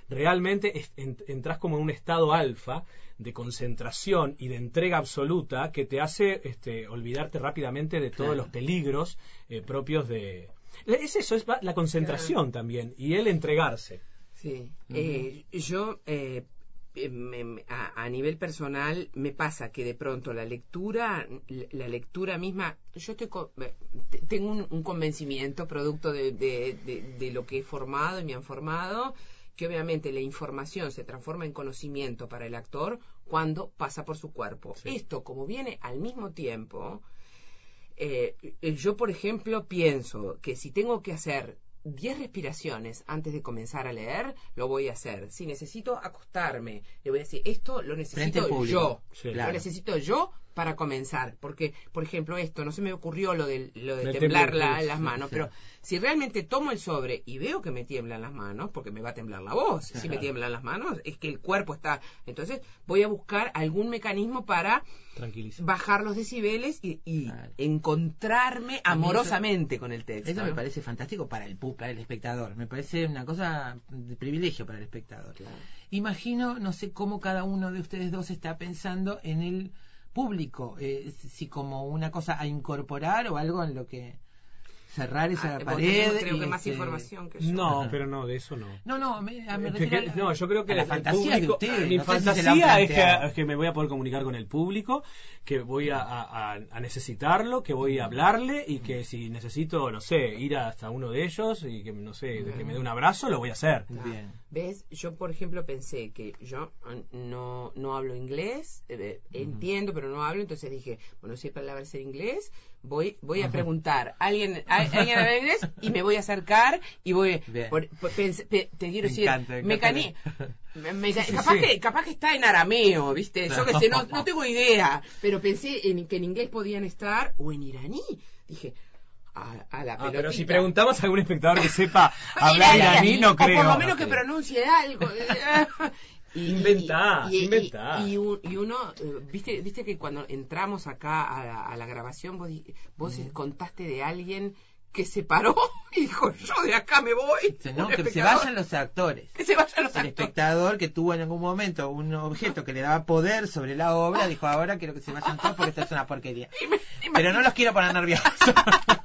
realmente entras como en un estado alfa de concentración y de entrega absoluta que te hace este, olvidarte rápidamente de todos los peligros eh, propios de... Es eso, es la concentración también y el entregarse. Sí, eh, yo eh, Em, a, nivel personal me pasa que de pronto la lectura, la lectura misma, yo estoy, tengo un, convencimiento producto de, lo que he formado y me han formado, que obviamente la información se transforma en conocimiento para el actor cuando pasa por su cuerpo. Esto, como viene al mismo tiempo, eh, yo, por ejemplo, pienso que si tengo que hacer 10 respiraciones antes de comenzar a leer, lo voy a hacer. Si necesito acostarme, le voy a decir, esto lo necesito yo. Lo necesito yo para comenzar. Porque, por ejemplo, esto, no se me ocurrió lo de, lo de temblar las manos, pero si realmente tomo el sobre y veo que me tiemblan las manos, porque me va a temblar la voz, si me tiemblan las manos, es que el cuerpo está. Entonces, voy a buscar algún mecanismo para bajar los decibeles y, encontrarme amorosamente con el texto. Eso me parece fantástico para el para el espectador. Me parece una cosa de privilegio para el espectador. Imagino, no sé cómo cada uno de ustedes dos está pensando en el público, eh, si como una cosa a incorporar o algo en lo que cerrar esa ah, pared. Creo que más este, información que yo. No, pero no, de eso no. No, no, me, no yo creo que la fantasía de ustedes. Mi fantasía es, que, me voy a poder comunicar con el público, que voy a, necesitarlo, que voy a hablarle y que si necesito, no sé, ir hasta uno de ellos y que, no sé, que me dé un abrazo, lo voy a hacer. Bien. ¿Ves? Yo, por ejemplo, pensé que yo no, no hablo inglés, eh, entiendo, pero no hablo, entonces dije, bueno, si hay palabras en inglés, voy voy a preguntar alguien alguien habla inglés y me voy a acercar y voy te quiero decir me, capaz que capaz que está en arameo viste yo que sé no, no tengo idea pero pensé en que en inglés podían estar o en iraní. Dije a, la ah, pero si preguntamos a algún espectador que sepa hablar iraní, no creo. O por lo menos que pronuncie algo. inventa, y, Y, uno, eh, viste, viste que cuando entramos acá a la, grabación, vos, vos contaste de alguien que se paró y dijo, yo de acá me voy. No, que se vayan los actores. Que se vayan los El espectador que tuvo en algún momento un objeto que le daba poder sobre la obra, dijo, ahora quiero que se vayan todos porque esto es una porquería. Pero no los quiero poner nerviosos.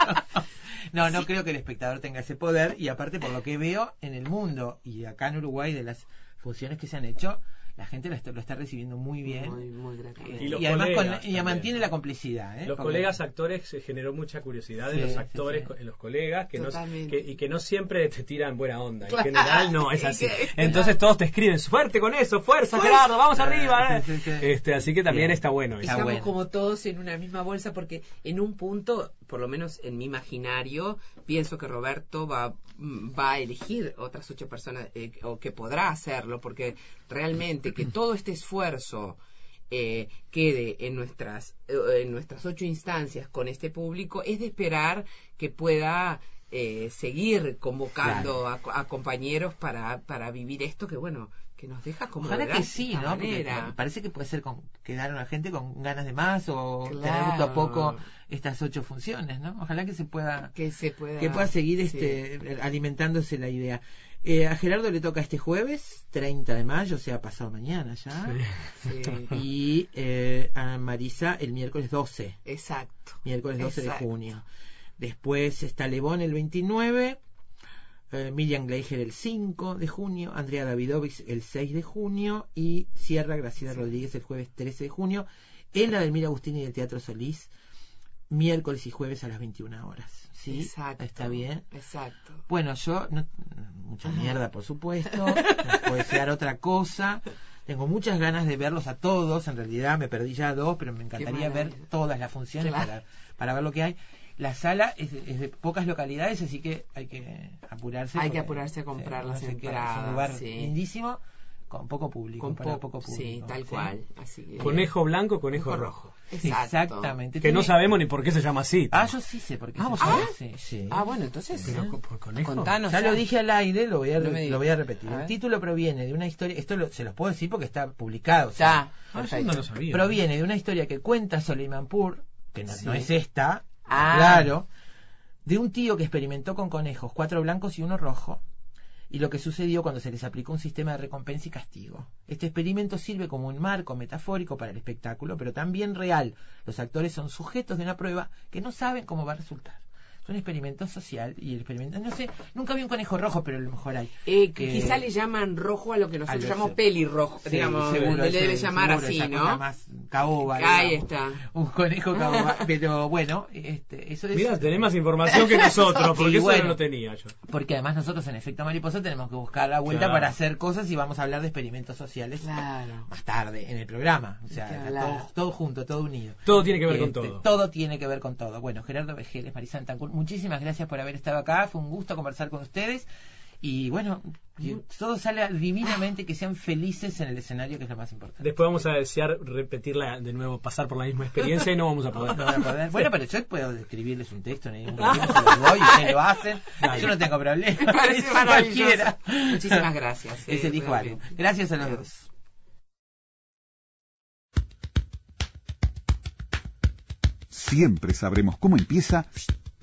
no, no creo que el espectador tenga ese poder y aparte por lo que veo en el mundo y acá en Uruguay de las funciones que se han hecho, la gente lo está, recibiendo muy bien. Eh, y, además mantiene la complicidad. ¿eh? Los colegas actores se generó mucha curiosidad de los actores, los colegas, que, no, y que no siempre te tiran buena onda. En general no es así. Entonces todos te escriben, suerte con eso, fuerza, Gerardo, vamos arriba. ¿eh? Este, así que también está bueno. Estamos como todos en una misma bolsa porque en un punto, por lo menos en mi imaginario, pienso que Roberto va, va a elegir otras ocho personas o que podrá hacerlo porque realmente que todo este esfuerzo eh, quede en nuestras, eh, en nuestras ocho instancias con este público, es de esperar que pueda eh, seguir convocando a, compañeros para, para vivir esto que, bueno, que nos deja como Ojalá que sí, ¿no? parece que puede ser con, quedar la gente con ganas de más o tener poco a poco estas ocho funciones, ¿no? Ojalá que se pueda que se pueda que pueda seguir este alimentándose la idea. Eh, a Gerardo le toca este jueves, 30 de mayo, o sea, pasado mañana ya. Y eh, a Marisa el miércoles 12. Exacto. Miércoles 12 de junio. Después está Lebón el 29. Eh, Miriam Gleiger el 5 de junio, Andrea Davidovich el 6 de junio y Sierra Graciela Rodríguez el jueves 13 de junio en la del Mira Agustín y del Teatro Solís, miércoles y jueves a las 21 horas. ¿sí? Exacto. Está bien. Exacto. Bueno, yo, no, mucha mierda, por supuesto, puede ser otra cosa. Tengo muchas ganas de verlos a todos, en realidad me perdí ya dos, pero me encantaría ver todas las funciones para, para ver lo que hay. La sala es de, pocas localidades, así que hay que apurarse. Hay que apurarse a comprar las entradas. Es un lugar lindísimo con poco público, con poco público. Sí, tal cual. conejo blanco, conejo rojo. Exactamente. Que no sabemos ni por qué se llama así. Ah, yo sí sé por qué. Vamos a ver. Sí, sí. Ah, bueno, entonces. Pero por conejo. Contanos, ya, lo dije al aire, lo voy a, lo voy a repetir. el título proviene de una historia. Esto se los puedo decir porque está publicado. Ya. Ah, no lo sabía. Proviene de una historia que cuenta Soleimanpur, que no, es esta. Ah. Claro. De un tío que experimentó con conejos, cuatro blancos y uno rojo y lo que sucedió cuando se les aplicó un sistema de recompensa y castigo. Este experimento sirve como un marco metafórico para el espectáculo, pero también real. Los actores son sujetos de una prueba que no saben cómo va a resultar es un experimento social y el experimento, no sé, nunca vi un conejo rojo, pero a lo mejor hay. Eh, que quizá le llaman rojo a lo que nosotros llamamos pelirrojo, digamos, seguro, le debe llamar así, ¿no? más caoba. Ahí está. Un conejo caoba, pero bueno, este, eso es... Mira, tenés más información que nosotros, porque eso no lo tenía yo. Porque además nosotros en Efecto Mariposa tenemos que buscar la vuelta para hacer cosas y vamos a hablar de experimentos sociales más tarde en el programa. O sea, todo, todo, junto, todo unido. Todo tiene que ver con este, todo. Todo tiene que ver con todo. Bueno, Gerardo Vejeles, Marisanta muchísimas gracias por haber estado acá, fue un gusto conversar con ustedes y bueno, que todo sale divinamente, que sean felices en el escenario, que es lo más importante. Después vamos a desear repetirla de nuevo, pasar por la misma experiencia y no vamos a poder. Bueno, pero yo puedo escribirles un texto, ningún problema, se lo doy, ustedes lo hacen, yo no tengo problema. cualquiera. Muchísimas gracias. Ese dijo algo. Gracias a los dos. Siempre sabremos cómo empieza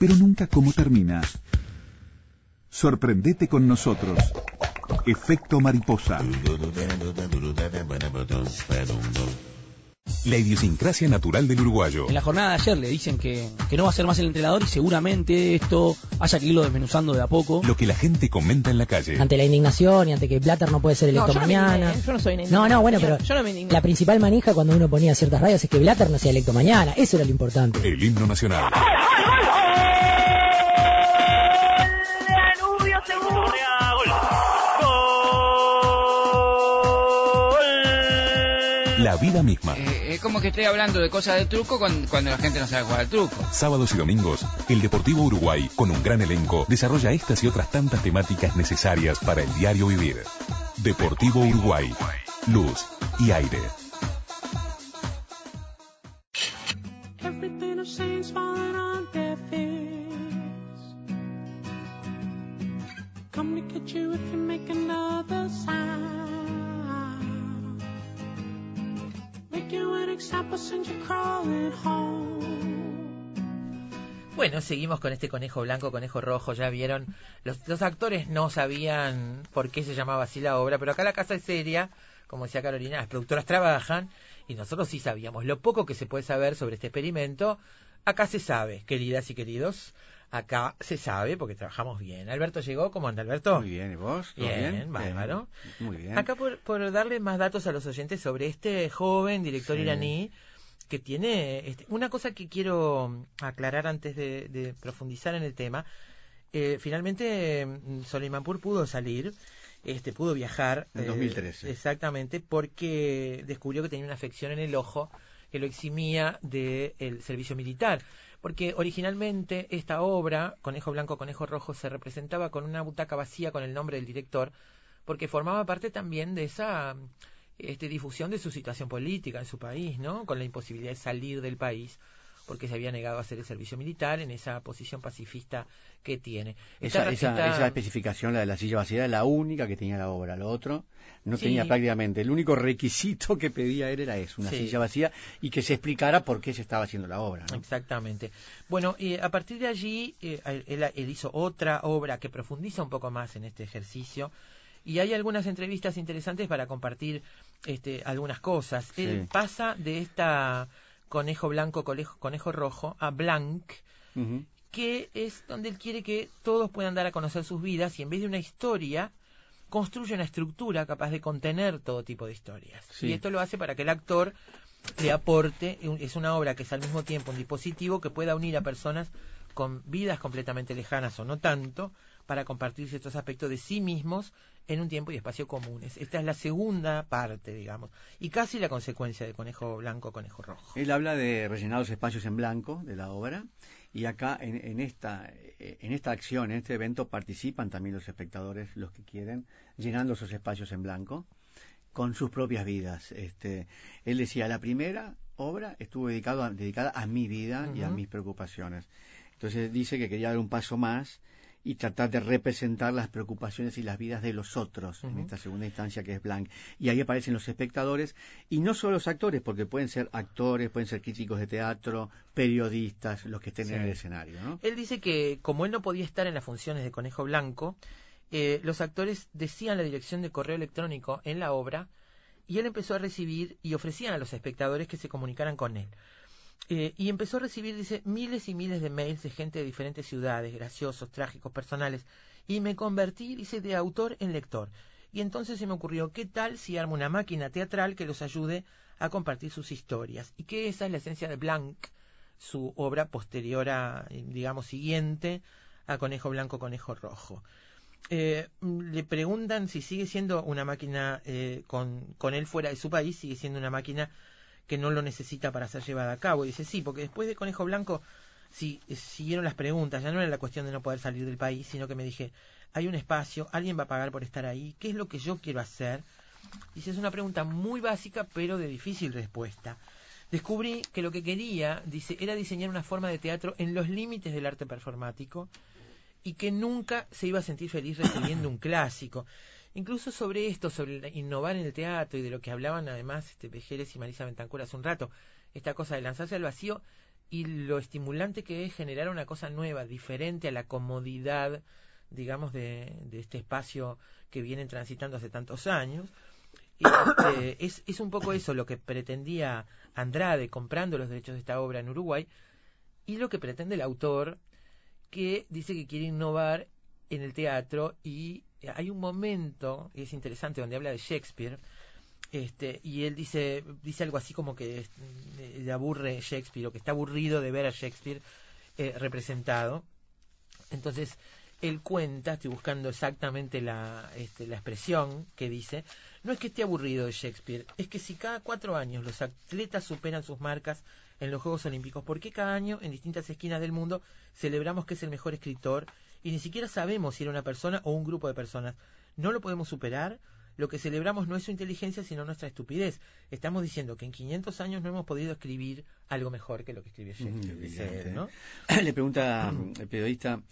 pero nunca cómo termina. Sorprendete con nosotros. Efecto mariposa. La idiosincrasia natural del uruguayo. En la jornada de ayer le dicen que, no va a ser más el entrenador y seguramente esto haya que irlo desmenuzando de a poco. Lo que la gente comenta en la calle. Ante la indignación y ante que Blatter no puede ser electo mañana. No yo no soy No, no, bueno, pero la principal manija cuando uno ponía ciertas radios es que Blatter no sea electo mañana. Eso era lo importante. El himno nacional. Vida misma. Eh, es como que estoy hablando de cosas de truco cuando, la gente no sabe jugar al truco. Sábados y domingos, el Deportivo Uruguay, con un gran elenco, desarrolla estas y otras tantas temáticas necesarias para el diario vivir. Deportivo Uruguay, luz y aire. Bueno, seguimos con este conejo blanco, conejo rojo, ya vieron. Los, los, actores no sabían por qué se llamaba así la obra, pero acá la casa es seria, como decía Carolina, las productoras trabajan y nosotros sí sabíamos. Lo poco que se puede saber sobre este experimento, acá se sabe, queridas y queridos. Acá se sabe porque trabajamos bien. Alberto llegó, ¿cómo anda Alberto? Muy bien, ¿y vos? bien, bien, bárbaro. Muy bien. Acá por, por, darle más datos a los oyentes sobre este joven director iraní que tiene este, una cosa que quiero aclarar antes de, profundizar en el tema. Eh, finalmente, mm, Soleimanpur pudo salir, este, pudo viajar. En 2013. Eh, exactamente, porque descubrió que tenía una afección en el ojo que lo eximía del servicio militar porque originalmente esta obra, Conejo Blanco, Conejo Rojo, se representaba con una butaca vacía con el nombre del director, porque formaba parte también de esa este, difusión de su situación política en su país, ¿no? Con la imposibilidad de salir del país porque se había negado a hacer el servicio militar en esa posición pacifista que tiene. Esa, esa, especificación, la de la silla vacía, era la única que tenía la obra. Lo otro no tenía prácticamente. El único requisito que pedía él era eso, una silla vacía y que se explicara por qué se estaba haciendo la obra. Exactamente. Bueno, y a partir de allí, eh, él, hizo otra obra que profundiza un poco más en este ejercicio. Y hay algunas entrevistas interesantes para compartir este, algunas cosas. Él pasa de esta conejo blanco, conejo, rojo, a Blanc, que es donde él quiere que todos puedan dar a conocer sus vidas y en vez de una historia, construye una estructura capaz de contener todo tipo de historias. Y esto lo hace para que el actor le aporte, es una obra que es al mismo tiempo un dispositivo que pueda unir a personas con vidas completamente lejanas o no tanto, para compartir ciertos aspectos de sí mismos en un tiempo y espacio comunes. Esta es la segunda parte, digamos, y casi la consecuencia de Conejo Blanco, Conejo Rojo. Él habla de rellenar los espacios en blanco de la obra, y acá en, esta, en esta acción, en este evento, participan también los espectadores, los que quieren, llenando esos espacios en blanco con sus propias vidas. Este, él decía, la primera obra estuvo dedicado dedicada a mi vida y a mis preocupaciones. Entonces dice que quería dar un paso más y tratar de representar las preocupaciones y las vidas de los otros en esta segunda instancia que es Blanc. Y ahí aparecen los espectadores y no solo los actores, porque pueden ser actores, pueden ser críticos de teatro, periodistas, los que estén en el escenario. ¿no? Él dice que como él no podía estar en las funciones de Conejo Blanco, eh, los actores decían la dirección de correo electrónico en la obra y él empezó a recibir y ofrecían a los espectadores que se comunicaran con él. Eh, y empezó a recibir, dice, miles y miles de mails de gente de diferentes ciudades, graciosos, trágicos, personales. Y me convertí, dice, de autor en lector. Y entonces se me ocurrió, ¿qué tal si armo una máquina teatral que los ayude a compartir sus historias? Y que esa es la esencia de Blanc, su obra posterior a, digamos, siguiente a Conejo Blanco, Conejo Rojo. Eh, le preguntan si sigue siendo una máquina eh, con, con él fuera de su país, sigue siendo una máquina que no lo necesita para ser llevada a cabo. Y dice, sí, porque después de Conejo Blanco, si siguieron las preguntas, ya no era la cuestión de no poder salir del país, sino que me dije, hay un espacio, alguien va a pagar por estar ahí, ¿qué es lo que yo quiero hacer? Dice, es una pregunta muy básica, pero de difícil respuesta. Descubrí que lo que quería, dice, era diseñar una forma de teatro en los límites del arte performático y que nunca se iba a sentir feliz recibiendo un clásico. Incluso sobre esto, sobre innovar en el teatro y de lo que hablaban además este, Vejeres y Marisa Bentancur hace un rato, esta cosa de lanzarse al vacío y lo estimulante que es generar una cosa nueva, diferente a la comodidad, digamos, de, este espacio que vienen transitando hace tantos años. Este, es, es un poco eso lo que pretendía Andrade comprando los derechos de esta obra en Uruguay y lo que pretende el autor que dice que quiere innovar en el teatro y hay un momento, y es interesante, donde habla de Shakespeare, este, y él dice, dice algo así como que le aburre Shakespeare, o que está aburrido de ver a Shakespeare eh, representado. Entonces, él cuenta, estoy buscando exactamente la, este, la expresión que dice, no es que esté aburrido de Shakespeare, es que si cada cuatro años los atletas superan sus marcas en los Juegos Olímpicos, ¿por qué cada año en distintas esquinas del mundo celebramos que es el mejor escritor y ni siquiera sabemos si era una persona o un grupo de personas? ¿No lo podemos superar? Lo que celebramos no es su inteligencia, sino nuestra estupidez. Estamos diciendo que en 500 años no hemos podido escribir algo mejor que lo que escribió Shakespeare. ¿no? Le pregunta el periodista,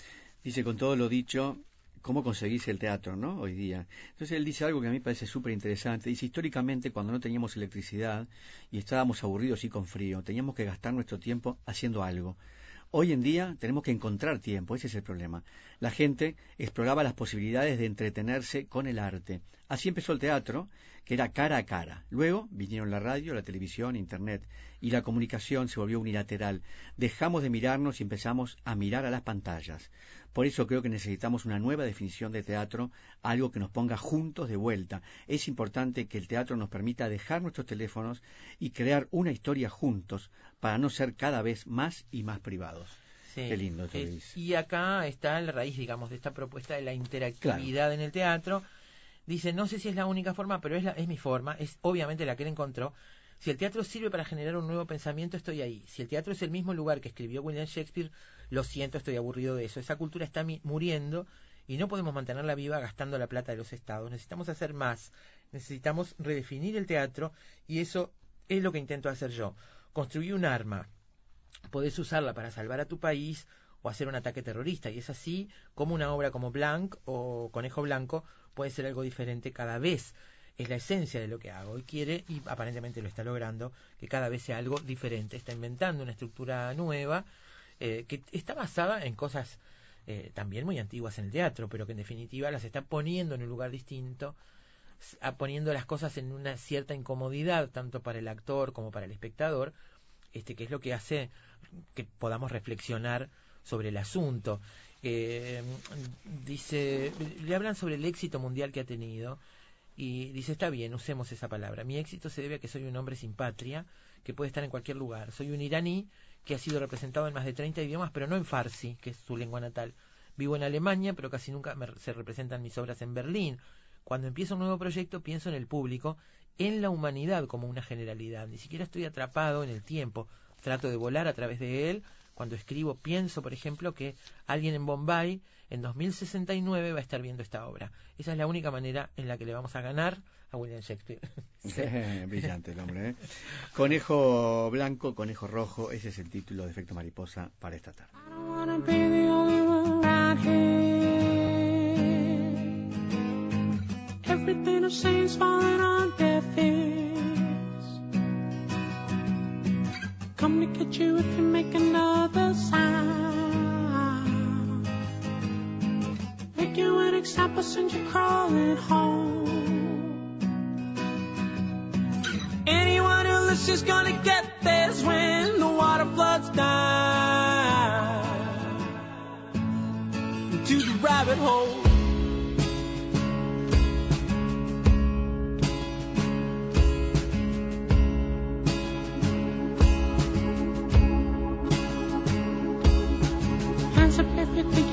dice, con todo lo dicho, ¿cómo conseguís el teatro, no? Hoy día. Entonces él dice algo que a mí me parece súper interesante. Dice, históricamente, cuando no teníamos electricidad y estábamos aburridos y con frío, teníamos que gastar nuestro tiempo haciendo algo. Hoy en día tenemos que encontrar tiempo, ese es el problema. La gente exploraba las posibilidades de entretenerse con el arte. Así empezó el teatro, que era cara a cara. Luego vinieron la radio, la televisión, Internet, y la comunicación se volvió unilateral. Dejamos de mirarnos y empezamos a mirar a las pantallas. Por eso creo que necesitamos una nueva definición de teatro, algo que nos ponga juntos de vuelta. Es importante que el teatro nos permita dejar nuestros teléfonos y crear una historia juntos para no ser cada vez más y más privados. Qué lindo esto Y acá está la raíz, digamos, de esta propuesta de la interactividad en el teatro. Dice, no sé si es la única forma, pero es, la, es mi forma, es obviamente la que él encontró. Si el teatro sirve para generar un nuevo pensamiento, estoy ahí. Si el teatro es el mismo lugar que escribió William Shakespeare, lo siento, estoy aburrido de eso. Esa cultura está muriendo y no podemos mantenerla viva gastando la plata de los estados. Necesitamos hacer más. Necesitamos redefinir el teatro y eso es lo que intento hacer yo. Construir un arma. Podés usarla para salvar a tu país o hacer un ataque terrorista. Y es así como una obra como Blanc o Conejo Blanco puede ser algo diferente cada vez es la esencia de lo que hago y quiere, y aparentemente lo está logrando, que cada vez sea algo diferente. Está inventando una estructura nueva eh, que está basada en cosas eh, también muy antiguas en el teatro, pero que en definitiva las está poniendo en un lugar distinto, poniendo las cosas en una cierta incomodidad, tanto para el actor como para el espectador, este, que es lo que hace que podamos reflexionar sobre el asunto. Eh, dice, le hablan sobre el éxito mundial que ha tenido y dice, está bien, usemos esa palabra. Mi éxito se debe a que soy un hombre sin patria, que puede estar en cualquier lugar. Soy un iraní que ha sido representado en más de 30 idiomas, pero no en farsi, que es su lengua natal. Vivo en Alemania, pero casi nunca se representan mis obras en Berlín. Cuando empiezo un nuevo proyecto, pienso en el público, en la humanidad como una generalidad. Ni siquiera estoy atrapado en el tiempo. Trato de volar a través de él. Cuando escribo, pienso, por ejemplo, que alguien en Bombay en 2069 va a estar viendo esta obra. Esa es la única manera en la que le vamos a ganar a William Shakespeare. Brillante el hombre. ¿eh? Conejo blanco, conejo rojo, ese es el título de Efecto Mariposa para esta tarde. Come to get you if you make another sound. Make you an example, send you crawling home. Anyone who listens gonna get this when the water floods down into the rabbit hole.